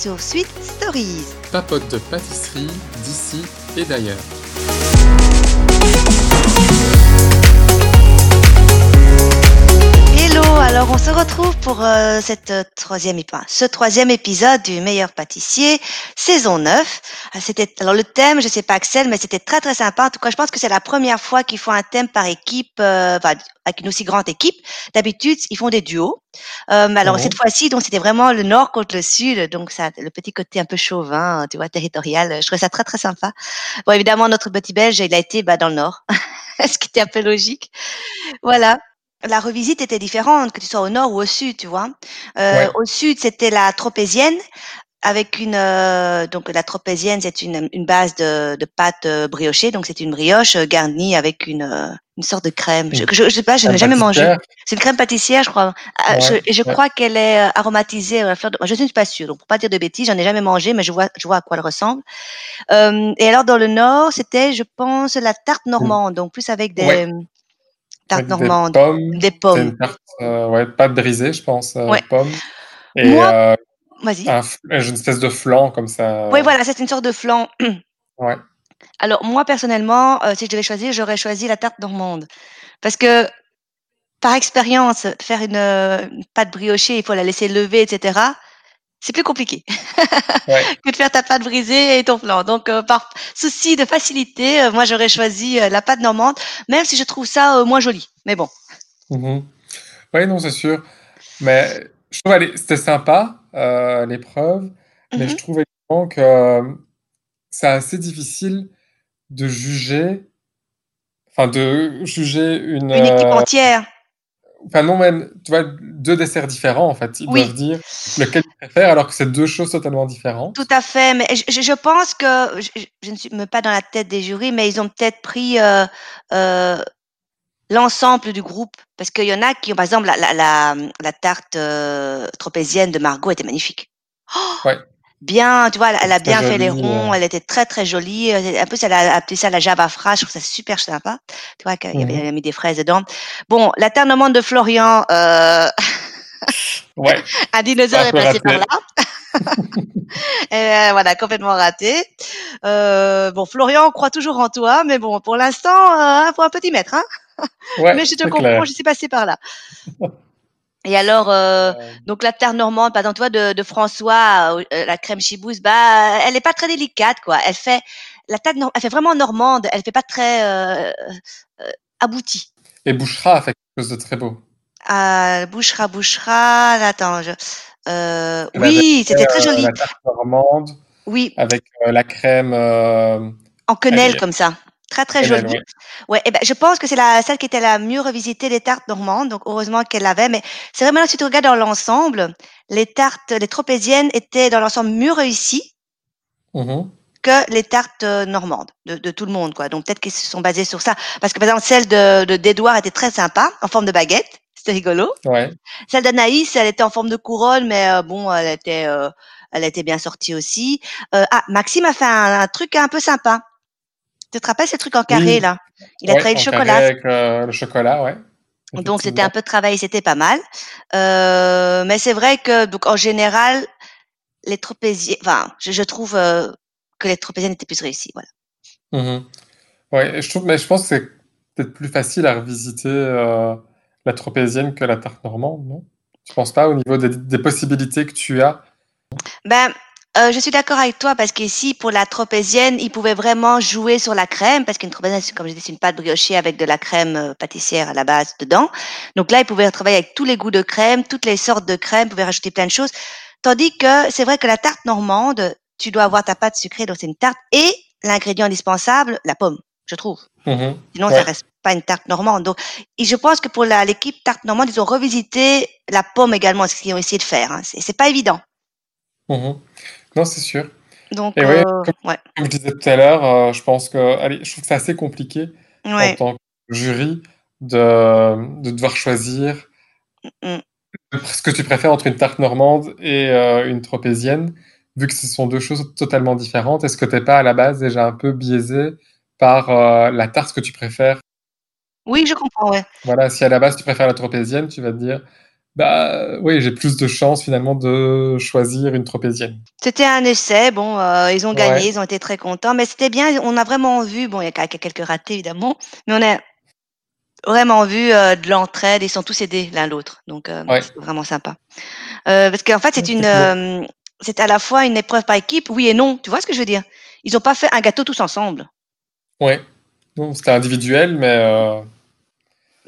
sur Sweet Stories. Papote de pâtisserie d'ici et d'ailleurs. Alors on se retrouve pour euh, cette euh, troisième épi- ce troisième épisode du meilleur pâtissier, saison 9. Ah, C'était alors le thème, je sais pas Axel, mais c'était très très sympa. En tout cas, je pense que c'est la première fois qu'ils font un thème par équipe, euh, enfin, avec une aussi grande équipe. D'habitude, ils font des duos. Euh, mais alors cette fois-ci, donc c'était vraiment le nord contre le sud, donc ça, le petit côté un peu chauvin, tu vois, territorial. Je trouvais ça très très sympa. Bon, évidemment, notre petit Belge, il a été bah, dans le nord, ce qui était un peu logique. Voilà. La revisite était différente, que tu sois au nord ou au sud, tu vois. Euh, Ouais. Au sud, c'était la tropézienne, avec une euh, donc la tropézienne, c'est une, une base de, de pâte euh, briochée, donc c'est une brioche euh, garnie avec une euh, une sorte de crème. Je, je, je sais pas, je n'ai jamais mangé. C'est une crème pâtissière, je crois. Ouais, je, je ouais. crois qu'elle est aromatisée à la fleur de. Je ne suis pas sûre, donc pour pas dire de bêtises, j'en ai jamais mangé, mais je vois, je vois à quoi elle ressemble. Euh, et alors dans le nord, c'était, je pense, la tarte normande, donc plus avec des Ouais. Tartes Avec des pommes. des pommes. une tarte, euh, ouais, pâte brisée, je pense, euh, Ouais. pommes. Et Moi, euh, vas-y. un une espèce de flan comme ça. Oui, voilà, c'est une sorte de flan. Ouais. Alors moi personnellement, euh, si je devais choisir, j'aurais choisi la tarte normande, parce que par expérience, faire une, une pâte briochée, il faut la laisser lever, etc. C'est plus compliqué Ouais. que de faire ta pâte brisée et ton flan. Donc euh, par souci de facilité, euh, moi j'aurais choisi euh, la pâte normande, même si je trouve ça moins joli. Mais bon. Mhm. Ouais, non, c'est sûr. Mais je trouve c'était sympa, l'épreuve. Mais je Mhm. trouve également que c'est assez difficile de juger, enfin de juger une, Une équipe entière. Enfin non même, tu vois, deux desserts différents en fait. Ils Oui. doivent dire lequel ils préfèrent alors que c'est deux choses totalement différentes. Tout à fait, mais je, pense que je, ne suis me pas dans la tête des jurys, mais ils ont peut-être pris euh, euh, l'ensemble du groupe, parce qu'il y en a qui ont, par exemple, la, la, la, la tarte euh, tropézienne de Margot était magnifique. Oh, Ouais. Bien, tu vois, elle, a bien fait les ronds, elle était très très jolie. Un peu, elle a appelé ça la Java je trouve ça super sympa. Tu vois, qu'il y avait, mis des fraises dedans. Bon, la de Florian, euh, Ouais, un dinosaure est passé par là. Et, euh, voilà, complètement raté. Euh, bon, Florian, on croit toujours en toi, mais bon, pour l'instant, euh, faut un petit mètre, hein. ouais, Mais je te comprends, clair. je suis passée par là. Et alors, euh, Euh, donc la tarte normande, par exemple, toi, de, de François, euh, la crème chibousse, bah, elle est pas très délicate, quoi. Elle fait la nor- elle fait vraiment normande. Elle fait pas très euh, euh, aboutie. Et Bouchera a fait quelque chose de très beau. Ah, bouchera, bouchera. Attends, je, euh, oui, c'était très euh, joli. la tarte normande Oui, avec euh, la crème euh, en quenelle elle comme ça. Très très quenelle, jolie. ouais. Ouais, et ben, je pense que c'est la celle qui était la mieux revisitée des tartes normandes, donc heureusement qu'elle l'avait. Mais c'est vraiment si tu regardes dans l'ensemble, les tartes, les tropéziennes étaient dans l'ensemble mieux réussies Mhm. que les tartes euh, normandes de, de tout le monde, quoi. Donc peut-être qu'ils se sont basés sur ça, parce que par exemple celle de de d'Edouard était très sympa, en forme de baguette, c'était rigolo. Ouais. Celle d'Anaïs, elle était en forme de couronne, mais euh, bon, elle était euh, elle était bien sortie aussi. Euh, ah, Maxime a fait un, un truc un peu sympa. Tu te rappelles ce truc en carré Oui. là? Il a Ouais, travaillé le chocolat. avec euh, le chocolat, ouais. Donc c'était un peu de travail, c'était pas mal. Euh, mais c'est vrai que donc en général, les tropéziens, enfin, je, je trouve euh, que les tropéziennes étaient plus réussies. Voilà. Ouais, et je trouve, mais je pense que c'est peut-être plus facile à revisiter euh, la tropézienne que la tarte normande, non? Tu penses pas au niveau des, des possibilités que tu as? Ben, euh, je suis d'accord avec toi parce qu'ici, pour la tropézienne, ils pouvaient vraiment jouer sur la crème parce qu'une tropézienne, c'est, comme je dis, c'est une pâte briochée avec de la crème euh, pâtissière à la base dedans. Donc là, ils pouvaient travailler avec tous les goûts de crème, toutes les sortes de crème, ils pouvaient rajouter plein de choses. Tandis que c'est vrai que la tarte normande, tu dois avoir ta pâte sucrée, donc c'est une tarte et l'ingrédient indispensable, la pomme, je trouve. Mhm. Sinon, Ouais. ça reste pas une tarte normande. Donc, et je pense que pour l'équipe tarte normande, ils ont revisité la pomme également, ce qu'ils ont essayé de faire. Hein. C'est, pas évident. Mhm. Non, c'est sûr. Donc, Et ouais, euh, ouais, Comme je disais tout à l'heure, euh, je pense que, allez, je trouve que c'est assez compliqué en tant que jury de, de devoir choisir Mm. ce que tu préfères entre une tarte normande et euh, une tropézienne, vu que ce sont deux choses totalement différentes. Est-ce que t'es pas à la base déjà un peu biaisé par euh, la tarte que tu préfères? Oui, je comprends, ouais. Voilà, si à la base tu préfères la tropézienne, tu vas te dire, Bah, oui, j'ai plus de chances finalement de choisir une tropézienne. C'était un essai, bon, heu, ils ont gagné, Ouais. ils ont été très contents, mais c'était bien, on a vraiment vu bon, il y a quelques ratés évidemment, mais on a vraiment vu, heu, de l'entraide, ils sont tous aidés l'un l'autre, donc Ouais. c'était vraiment sympa. Parce qu'en fait, c'est une, c'est c'est à la fois une épreuve par équipe, oui et non, tu vois ce que je veux dire? Ils ont pas fait un gâteau tous ensemble. Ouais. Non, c'était individuel, mais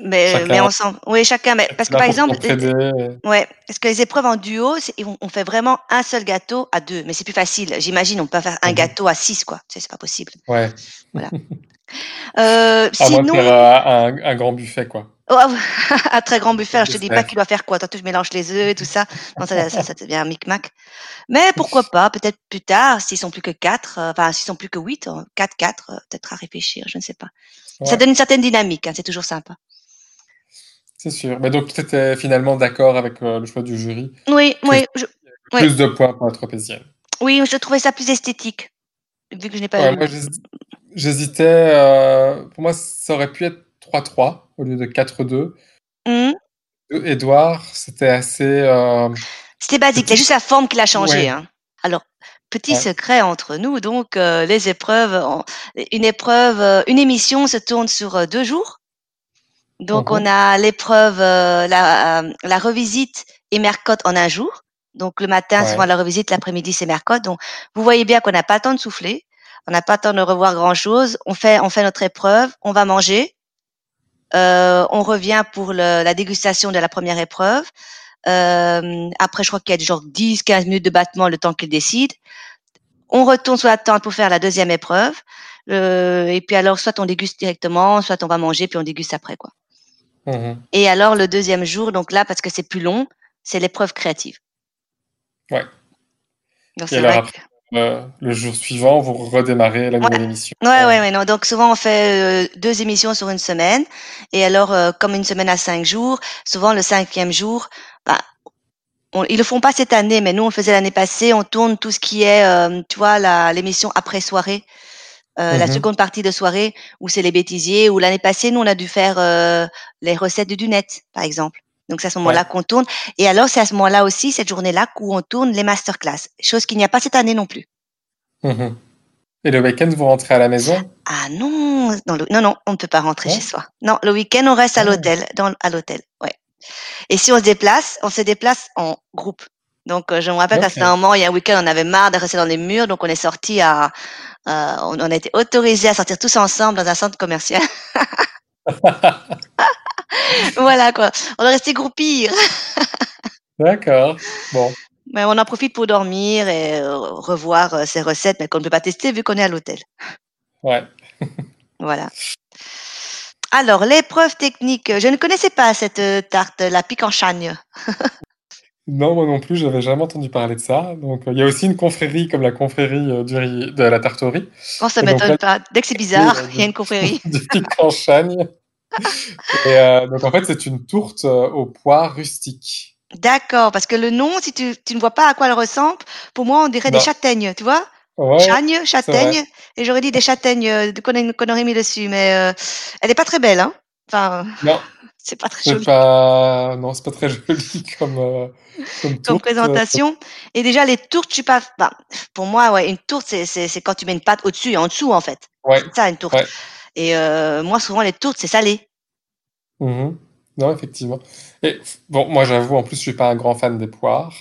Mais mais ensemble oui, chacun, mais parce que par exemple, s'entraider et ouais, parce que les épreuves en duo, on fait vraiment un seul gâteau à 2, mais c'est plus facile. J'imagine, on peut faire un Mmh mh. gâteau à 6 quoi, tu sais, c'est pas possible. Ouais. Voilà. Heu, À moins sinon heu, un un grand buffet, quoi. Oh un très grand buffet, je te dis pas dessert. qui doit faire quoi. Toi, tu mélanges les œufs et tout ça. Non, ça ça ça devient un micmac. Mais pourquoi pas, peut-être plus tard, s'ils sont plus que 4, heu, enfin s'ils sont plus que 8, heu, 4-4, heu, peut-être à réfléchir, je ne sais pas. Ça donne une certaine dynamique, hein, c'est toujours sympa. C'est sûr. Mais donc tu étais finalement d'accord avec, heu, le choix du jury, Oui, oui, je oui. plus de points pour la tropézienne? Oui, je trouvais ça plus esthétique, vu que je n'ai pas Ouais, moi j'hésitais, heu, pour moi ça aurait pu être 3-3 au lieu de 4-2. Mmh mh. E Édouard, c'était assez, hem, C'était basique, petit. juste la forme qui l'a changé, Ouais. hein. Alors, petit Ouais. secret entre nous donc, les épreuves une épreuve, une émission se tourne sur, heu, 2 Mmh Donc on mh. a l'épreuve, heu, la, hem, la revisite et mercotte en un jour. Donc le matin, souvent Ouais. la revisite, l'après-midi, c'est mercotte. Donc vous voyez bien qu'on n'a pas le temps de souffler, on n'a pas le temps de revoir grand chose. On fait on fait notre épreuve, on va manger, heu, on revient pour le la dégustation de la 1re épreuve. Après je crois qu'il y a genre 10-15 minutes de battement le temps qu'ils décident. On retourne sur la table pour faire la 2e épreuve, et puis alors soit on déguste directement, soit on va manger puis on déguste après, quoi. Mmh mh. Et alors le 2e jour, donc là, parce que c'est plus long, c'est l'épreuve créative. Ouais. Donc Et c'est vrai que heu, le jour suivant, vous redémarrez la Ouais. nouvelle émission, Ouais, ouais, ouais, non, donc souvent on fait, heu, 2 émissions sur 1 semaine et alors, heu, comme une semaine a 5 jours, souvent le 5e jour, bah, on ils le font pas cette année, mais nous on le faisait l'année passée, on tourne tout ce qui est, tu vois l'émission après soirée, heu, Mmh la mh. 2nde partie de soirée où c'est les bêtisiers, où l'année passée, nous on a dû faire, heu, les recettes de Dunette, par exemple. Donc c'est à ce moment-là Ouais. qu'on tourne et alors c'est à ce moment-là aussi, cette journée-là, où on tourne les master class, chose qu'il n'y a pas cette année non plus. Mmh mh. Et le week-end, vous rentrez à la maison? Ah non! Dans le non, non, on ne peut pas rentrer chez soi. Non, le week-end, on reste à Ah! l'hôtel, dans à l'hôtel, ouais. Et si on se déplace, on se déplace en groupe. Donc, heu, je me rappelle qu'à un OK. moment, il y a un week-end, on avait marre de rester dans les murs, donc on est sortis à, heu, on on a été autorisés à sortir tous ensemble dans un centre commercial. Voilà quoi, on est restés groupir. D'accord, bon. Mais on en profite pour dormir et heu, revoir, ces recettes, mais qu'on ne peut pas tester vu qu'on est à l'hôtel. Ouais. Voilà. Alors l'épreuve technique, je ne connaissais pas cette, tarte, la pique en chagne. Non, moi non plus, j'avais jamais entendu parler de ça. Donc, heu, il y a aussi une confrérie comme la confrérie, heu, du riz de la tarte au riz Oh ça m'étonne pas, dès que c'est bizarre, il y a une confrérie. du pique en chagne et heu, donc en fait, c'est une tourte, aux pois rustiques. D'accord, parce que le nom, si tu tu ne vois pas à quoi elle ressemble, pour moi, on dirait des Non. châtaignes, tu vois? Ouais, Chagne, châtaigne et j'aurais dit des châtaignes, qu'on ait qu'on aurait mis dessus, mais elle est pas très belle, hein. Enfin, Non, c'est pas très joli. pas non, c'est pas très joli comme, heu, comme heu présentation et déjà les tourtes, je suis pas enfin, pour moi, ouais, une tourte, c'est quand tu mets une pâte au-dessus et en dessous, en fait. Ouais, C'est ça une tourte ouais. et heu, moi, souvent les tourtes, c'est salé. Mmh mh. Non, effectivement et bon, moi, j'avoue, en plus, je suis pas un grand fan des poires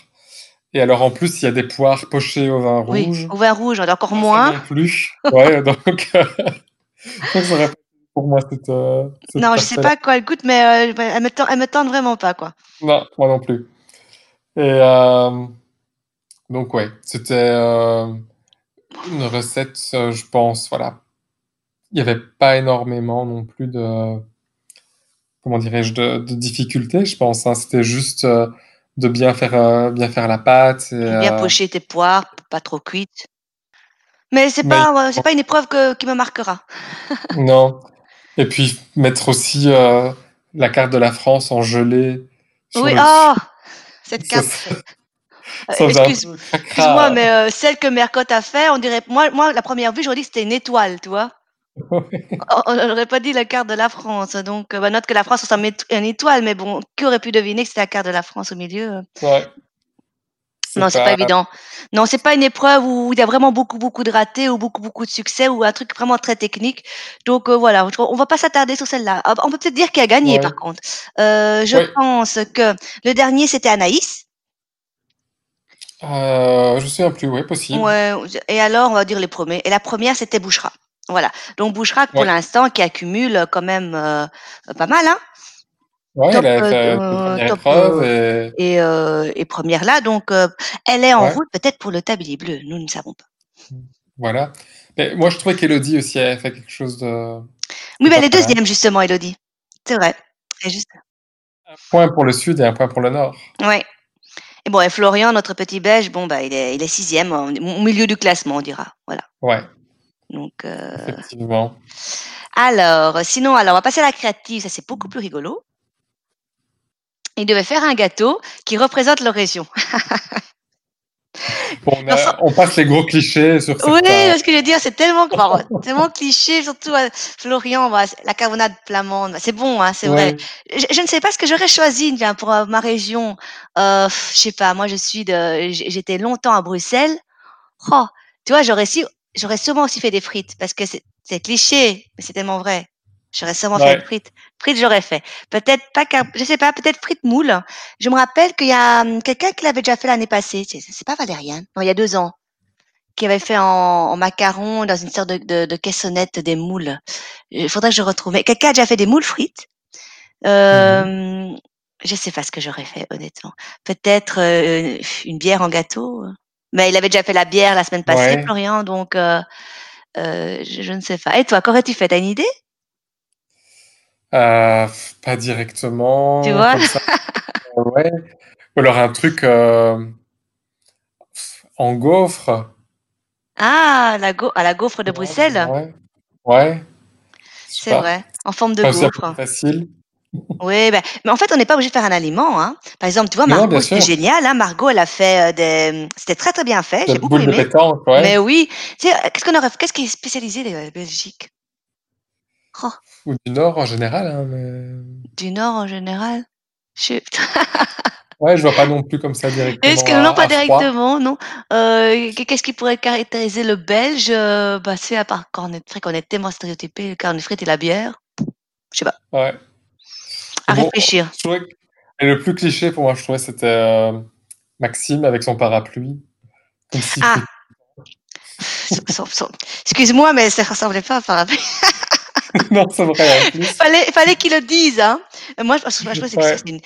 et alors, en plus, il y a des poires pochées au vin Oui, rouge. au vin rouge, encore Bah, moins. non plus. Ouais, donc heu, donc ça aurait pour moi cette, heu, cette Non, je sais pas quoi elle goûte, mais heu, elle me tente elle me tente vraiment pas, quoi. Non, moi non plus et hem, donc ouais, c'était, une recette, je pense, voilà. Il y avait pas énormément non plus de comment dirais-je? De de difficultés, je pense, hein. C'était juste, de bien faire, bien faire la pâte et Bien pocher tes poires, pas trop cuites. Mais c'est Mais pas, c'est pas une épreuve que qui me marquera. Non et puis mettre aussi, heu, la carte de la France en gelée Oui, le dessus. oh! Cette carte, excuse peu excuse-moi, mais heu, celle que Mercotte a fait, on dirait moi moi, la 1re vue, j'aurais dit que c'était une étoile, tu vois? On n'aurait pas dit la carte de la France, donc bah, note que la France ressemble à une étoile, mais bon, qui aurait pu deviner que c'était la carte de la France au milieu? Ouais. Non, c'est pas évident. Non, c'est pas une épreuve où il y a vraiment beaucoup, beaucoup de ratés ou beaucoup, beaucoup de succès ou un truc vraiment très technique. Donc heu, voilà, on va pas s'attarder sur celle-là. Ah, on peut peut-être dire qui a gagné Ouais. par contre. Heu, je pense que le dernier, c'était Anaïs. Heu, je souviens plus, ouais, possible. Ouais, et alors on va dire les premiers et la première, c'était Bouchra. Voilà, donc Bouchra pour Ouais. l'instant qui accumule quand même, heu, pas mal, hein? Ouais, elle Top, une heu, 1re top, épreuve heu et 1re là, donc elle est en Ouais. route peut-être pour le tablier bleu, nous ne savons pas. Voilà. Mais moi je trouvais qu'Élodie aussi avait fait quelque chose de Oui, mais elle est. 2e justement Élodie. C'est vrai, juste 1 point pour le sud et 1 point pour le nord. Ouais et bon et Florian, notre petit belge, bon bah, il est il est 6e au milieu du classement, on dira, voilà. Ouais. Donc heu Effectivement. alors, sinon, alors on va passer à la créative, ça c'est beaucoup plus rigolo. Ils devaient faire un gâteau qui représente leur région. Bon, on a on passe les gros clichés sur Oui, certains ce que je veux dire, c'est tellement tellement cliché, surtout, heu, Florian, bah, la carbonade flamande, c'est bon, hein, c'est vrai. Je je ne sais pas ce que j'aurais choisi, tiens, pour, heu, ma région. Heu, je sais pas, moi je suis de j'étais longtemps à Bruxelles. Roh, tu vois, j'aurais sûrement aussi fait des frites parce que c'est cliché, mais c'est tellement vrai. J'aurais sûrement fait Ouais. des frites. Frites, j'aurais fait. Peut-être pas car je sais pas, peut-être frites moules. Je me rappelle qu'il y a, mmh, quelqu'un qui l'avait déjà fait l'année passée, c'est pas Valériane? Non, il y a 2 ans, qui avait fait en en macarons dans une sorte de de de caissonnette des moules. Il faudrait que je retrouve, mais quelqu'un a déjà fait des moules frites. Mmh. Hem, je sais pas ce que j'aurais fait honnêtement. Peut-être, heu, une bière en gâteau? Mais il avait déjà fait la bière la semaine passée Ouais. Florian, donc heu heu, je je ne sais pas. Et toi, qu'aurais-tu fait? Tu as une idée? Heu, pas Tu directement vois? comme ça. Ouais, ou alors un truc, hem en gaufre. Ah la ah la gaufre de Bruxelles? ouais, C'est vrai, en forme de Enfin, gaufre. facile. Oui, bah, mais en fait, on n'est pas obligé de faire un aliment, hein. Par exemple, tu vois Margot, c'était génial, hein, Margot, elle a fait, heu, des, c'était très, très bien fait, j'ai beaucoup de aimé. pétanque, ouais. Mais oui, tu sais, qu'est-ce qu'on aurait qu'est-ce qui est spécialisé les Belgique? Roh. Ou du nord en général, hein, mais Du nord en général? Chut. Ouais, je vois pas non plus comme ça Est-ce directement que non, pas froid. directement, non. Qu'est qu'est-ce qui pourrait caractériser le belge? Heu, bah, c'est à part cornet vrai qu'on est tellement stéréotypés, le cornet frites et la bière. Je sais pas. Ouais. À bon, réfléchir. je trouvais que et le plus cliché pour moi, je trouvais, c'était, heu, Maxime avec son parapluie, Ah! excuse-moi, mais ça ressemblait pas à un parapluie. Non, c'est vrai en plus. Fallait fallait qu'il le dise, hein. Moi, je moi, je pense que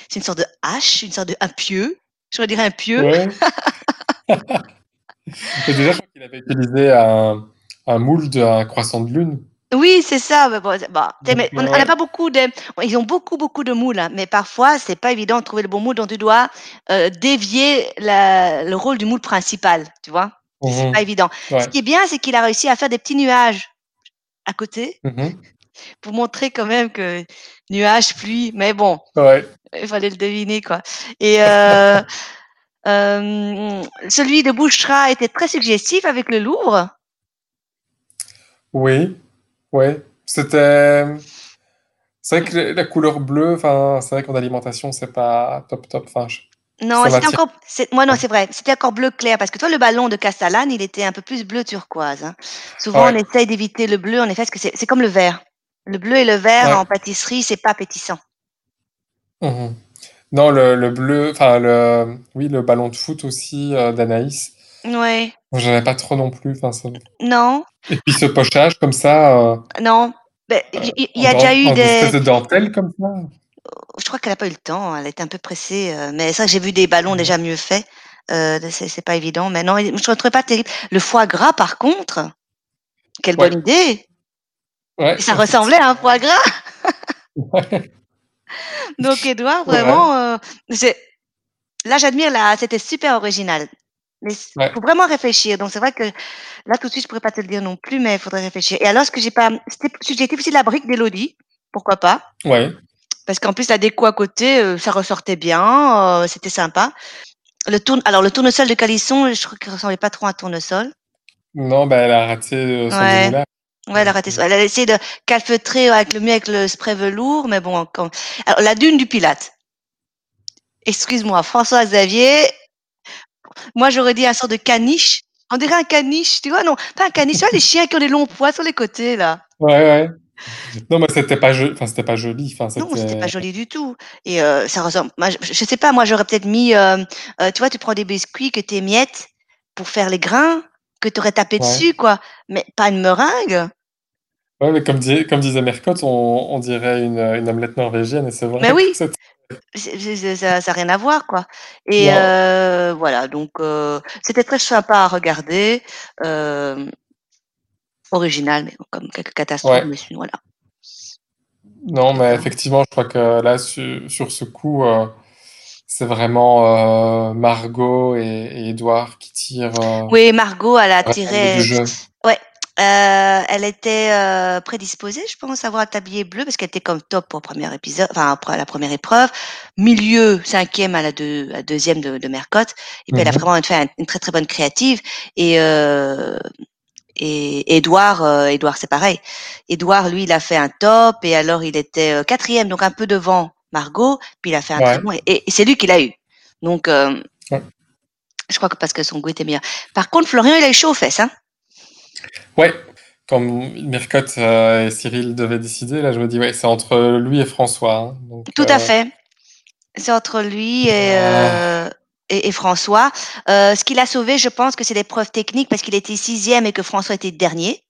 c'est une sorte de hache, une sorte de un pieu. J'aurais dirais un pieu. Ouais. Déjà, je crois qu'il avait utilisé un un moule d'un croissant de lune. Oui, c'est ça, bah, mais on n'a pas beaucoup de ils ont beaucoup, beaucoup de moules, hein, mais parfois, c'est pas évident de trouver le bon moule, donc tu dois, heu, dévier la le rôle du moule principal, tu vois? C'est Mmh c'est mh. pas évident. Ce qui est bien, c'est qu'il a réussi à faire des petits nuages à côté Mmh mh. Pour montrer quand même que nuages, pluie, mais bon, Ouais. il fallait le deviner, quoi et heu, hem, celui de Bouchra était très suggestif avec le Louvre. Oui, ouais, c'était, c'est vrai que la couleur bleue, enfin, c'est vrai qu'en alimentation, c'est pas top, top, enfin, je Non, c'était encore c'est moi, non, c'est vrai, c'était encore bleu clair parce que toi, le ballon de Castellane, il était un peu plus bleu turquoise, hein. Souvent, on essaye d'éviter le bleu, en effet, parce que c'est comme le vert. Le bleu et le vert en pâtisserie, c'est pas appétissant. Mmh mh. Non, le le bleu, enfin le oui, le ballon de foot aussi, heu, d'Anaïs. Ouais. Moi, j'aimais pas trop non plus, ça Non. et puis ce pochage comme ça, heu Non, il y il en y a déjà eu des de dentelle comme ça. je crois qu'elle a pas eu le temps, elle était un peu pressée, mais c'est vrai que j'ai vu des ballons déjà mieux faits, c'est pas évident, mais non, je le trouvais pas terrible. Le foie gras, par contre, quelle bonne idée! Ouais, Ça ressemblait à un foie gras. Ouais. Donc vrai. vraiment, c'est là, j'admire la c'était super original, mais Ouais. faut vraiment réfléchir, donc c'est vrai que là, tout de suite, je pourrais pas te le dire non plus, mais il faudrait réfléchir et alors ce que j'ai pas c'était suggestif aussi la brique d'Élodie, pourquoi pas? Ouais. Parce qu'en plus la déco à côté, heu, ça ressortait bien, heu, c'était sympa. Le tourne alors le tournesol de Calisson, je trouve qu'il ressemblait pas trop à un tournesol. Non, bah, elle a raté, heu, son Ouais. Ouais, elle a raté. Elle a essayé de calfeutrer avec le mieux avec le spray velours, mais bon, quand... Alors, la dune du Pilate. Excuse-moi, François Xavier. Moi, j'aurais dit un sort de caniche. On dirait un caniche, tu vois, non, pas un caniche, tu vois, les chiens qui ont des longs poils sur les côtés, là. Ouais, ouais. Non, mais c'était pas joli. Enfin, c'était pas joli. Enfin, non, c'était pas joli du tout. Et euh, ça ressemble. Moi, je, je, sais pas. Moi, j'aurais peut-être mis. Euh, euh, tu vois, tu prends des biscuits que tu miettes pour faire les grains que tu aurais tapé Ouais. dessus, quoi. Mais pas une meringue. Ouais, mais comme, disait, comme disait Mercotte, on, on dirait une, une omelette norvégienne, et c'est vrai. Mais oui. ça n'a rien à voir, quoi. Et euh, voilà, donc euh, c'était très sympa à regarder. Euh, original, mais bon, comme quelques catastrophes, Ouais. mais sinon, voilà. Non, mais effectivement, je crois que là, sur, sur ce coup, c'est vraiment euh, Margot et, et Edouard qui tirent euh, Oui, Margot, elle a tiré. Ouais, euh, elle était euh, prédisposée, je pense, à avoir un tablier bleu parce qu'elle était comme top pour le premier épisode, enfin après la première épreuve, milieu cinquième à la, deux, à la deuxième de, de Mercotte, et puis elle a Mhm. vraiment fait un- une très très bonne créative. Et euh, et Edouard, euh, Edouard c'est pareil. Edouard, lui, il a fait un top et alors il était euh, quatrième, donc un peu devant Margot, puis il a fait un très bon et, et c'est lui qui l'a eu. Donc euh, Ouais. je crois que parce que son goût était meilleur. Par contre, Florian, il a eu chaud aux fesses, hein. Ouais, comme Mercotte euh, et Cyril devaient décider, là, je me dis, ouais, c'est entre lui et François. hein. Donc, Tout euh, à fait. C'est entre lui et, Ah. euh, et, et François. Euh, ce qu'il a sauvé, je pense que c'est l'épreuve technique parce qu'il était sixième et que François était dernier.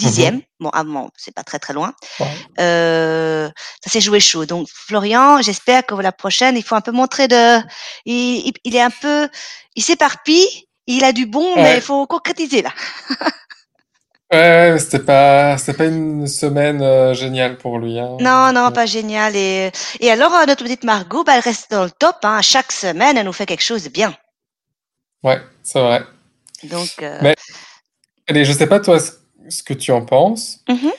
Euh, dixième. Bon, ah bon, c'est pas très très loin. Euh, ça s'est joué chaud. Donc Florian, j'espère que la prochaine, il faut un peu montrer de, il, il, est un peu, il s'éparpille. Il a du bon, mais il faut concrétiser là. Ouais, c'était pas, c'était pas une semaine euh, géniale pour lui. Hein. Non, non, pas génial. Et, et alors, euh, notre petite Margot, bah, elle reste dans le top. Hein. Chaque semaine, elle nous fait quelque chose de bien. Ouais, c'est vrai. Donc, euh, Mais- Allez, je sais pas toi ce, que tu en penses, mhm.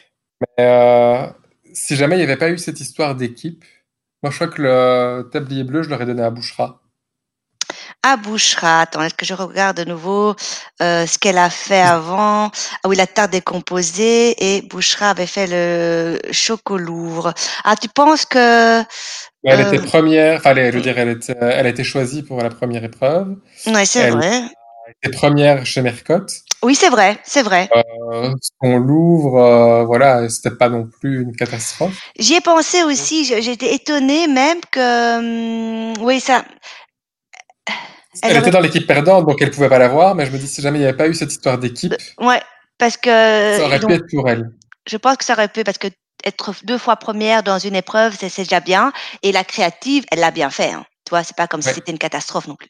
mais euh, si jamais il n'y avait pas eu cette histoire d'équipe, moi je crois que le tablier bleu, je l'aurais donné à Bouchera. à Bouchera. Attends, est-ce que je regarde de nouveau euh, ce qu'elle a fait avant? Ah oui, la tarte décomposée et Bouchera avait fait le chocolat. Ah, tu penses que elle Euh, était première, enfin, je veux dire, elle, était, elle a été choisie pour la première épreuve. Ouais, c'est vrai. Elle était première chez Mercotte. Oui, c'est vrai, c'est vrai. Euh, on l'ouvre, euh, voilà, c'était pas non plus une catastrophe. J'y ai pensé aussi. J'étais étonnée même que, hum, oui, ça. Elle, Elle était dans l'équipe perdante, donc elle pouvait pas l'avoir, mais je me dis, si jamais il n'y avait pas eu cette histoire d'équipe, Ouais, parce que ça aurait donc, pu être pour elle. je pense que ça aurait pu parce que être deux fois première dans une épreuve, c'est déjà bien. Et la créative, elle l'a bien fait. Hein. Tu vois, c'est pas comme si c'était une catastrophe non plus.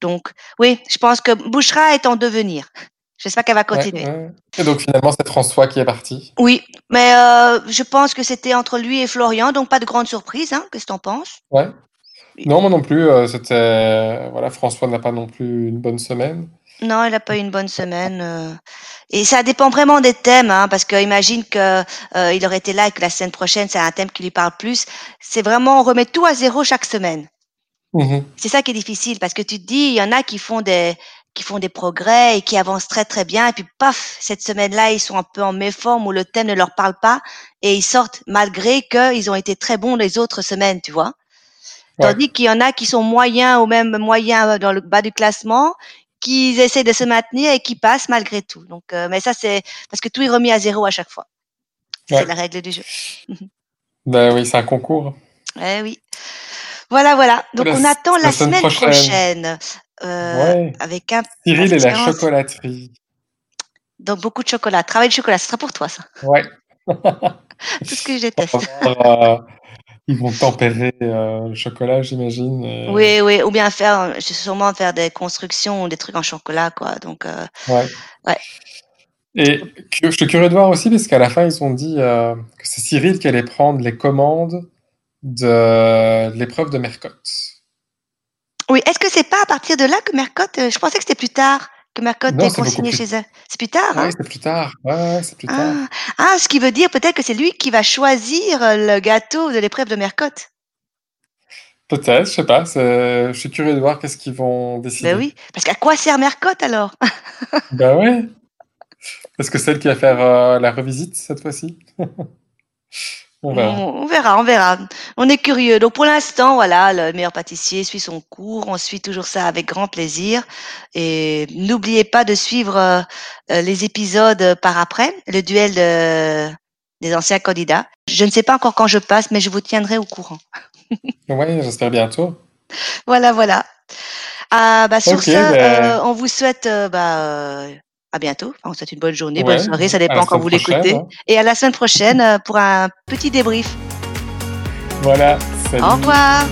Donc, oui, je pense que Bouchera est en devenir. J'espère qu'elle va continuer. Ouais, ouais. Et donc finalement, c'est François qui est parti. Oui, mais euh, je pense que c'était entre lui et Florian, donc pas de grande surprise. Hein. Qu'est-ce que t'en penses? Ouais. Non, moi non plus. euh, c'était voilà, François n'a pas non plus une bonne semaine. Non, elle n'a pas eu une bonne semaine. euh. Et ça dépend vraiment des thèmes, hein, parce que imagine que il aurait été là et que la semaine prochaine, c'est un thème qui lui parle plus. C'est vraiment, on remet tout à zéro chaque semaine. Mhm. C'est ça qui est difficile, parce que tu te dis, il y en a qui font des qui font des progrès et qui avancent très très bien, et puis paf, cette semaine-là, ils sont un peu en méforme où le thème ne leur parle pas, et ils sortent malgré qu'ils ont été très bons les autres semaines, tu vois. Ouais. Tandis qu'il y en a qui sont moyens ou même moyens dans le bas du classement, qui essaient de se maintenir et qui passent malgré tout. Donc, euh, mais ça, c'est parce que tout est remis à zéro à chaque fois. C'est Ouais. la règle du jeu. Ben oui, c'est un concours. Eh oui. Voilà, voilà. Donc, La- on attend la, la semaine semaine prochaine, prochaine. Euh, Ouais. avec un, Cyril et la chocolaterie. donc beaucoup de chocolat. Travail de chocolat, ce sera pour toi, ça. Ouais. Tout ce que je déteste. euh, ils vont tempérer euh, le chocolat, j'imagine. et- Oui, oui, ou bien faire, sûrement faire des constructions ou des trucs en chocolat, quoi. Donc, euh, Ouais. Ouais. Et je suis curieux de voir aussi, parce qu'à la fin, ils ont dit euh, que c'est Cyril qui allait prendre les commandes de l'épreuve de Mercotte. Oui, est-ce que c'est pas à partir de là que Mercotte, euh, je pensais que c'était plus tard que Mercotte Non, est c'est beaucoup consigné plus- chez elle. C'est plus tard, Ah hein? oui, c'est plus tard. Ouais, c'est plus tard. Ah. ah, ce qui veut dire peut-être que c'est lui qui va choisir euh, le gâteau de l'épreuve de Mercotte. Peut-être, je sais pas. c'est- Je suis curieux de voir qu'est-ce qu'ils vont décider. Ben oui, parce qu'à quoi sert Mercotte alors? Bah ouais. Est-ce que celle qui va faire euh, la revisite cette fois-ci? on verra. on verra, on verra. On est curieux. Donc pour l'instant, voilà, le meilleur pâtissier suit son cours. On suit toujours ça avec grand plaisir. Et n'oubliez pas de suivre euh, les épisodes par après, le duel des anciens candidats. Je ne sais pas encore quand je passe, mais je vous tiendrai au courant. oui, j'espère bientôt. Voilà, voilà. Ah, bah, sur ça, ben euh, on vous souhaite euh, bah, euh, à bientôt. Enfin, on souhaite une bonne journée, bonne soirée, ça dépend quand vous l'écoutez. Hein. Et à la semaine prochaine pour un petit débrief. Voilà. Salut. Au revoir.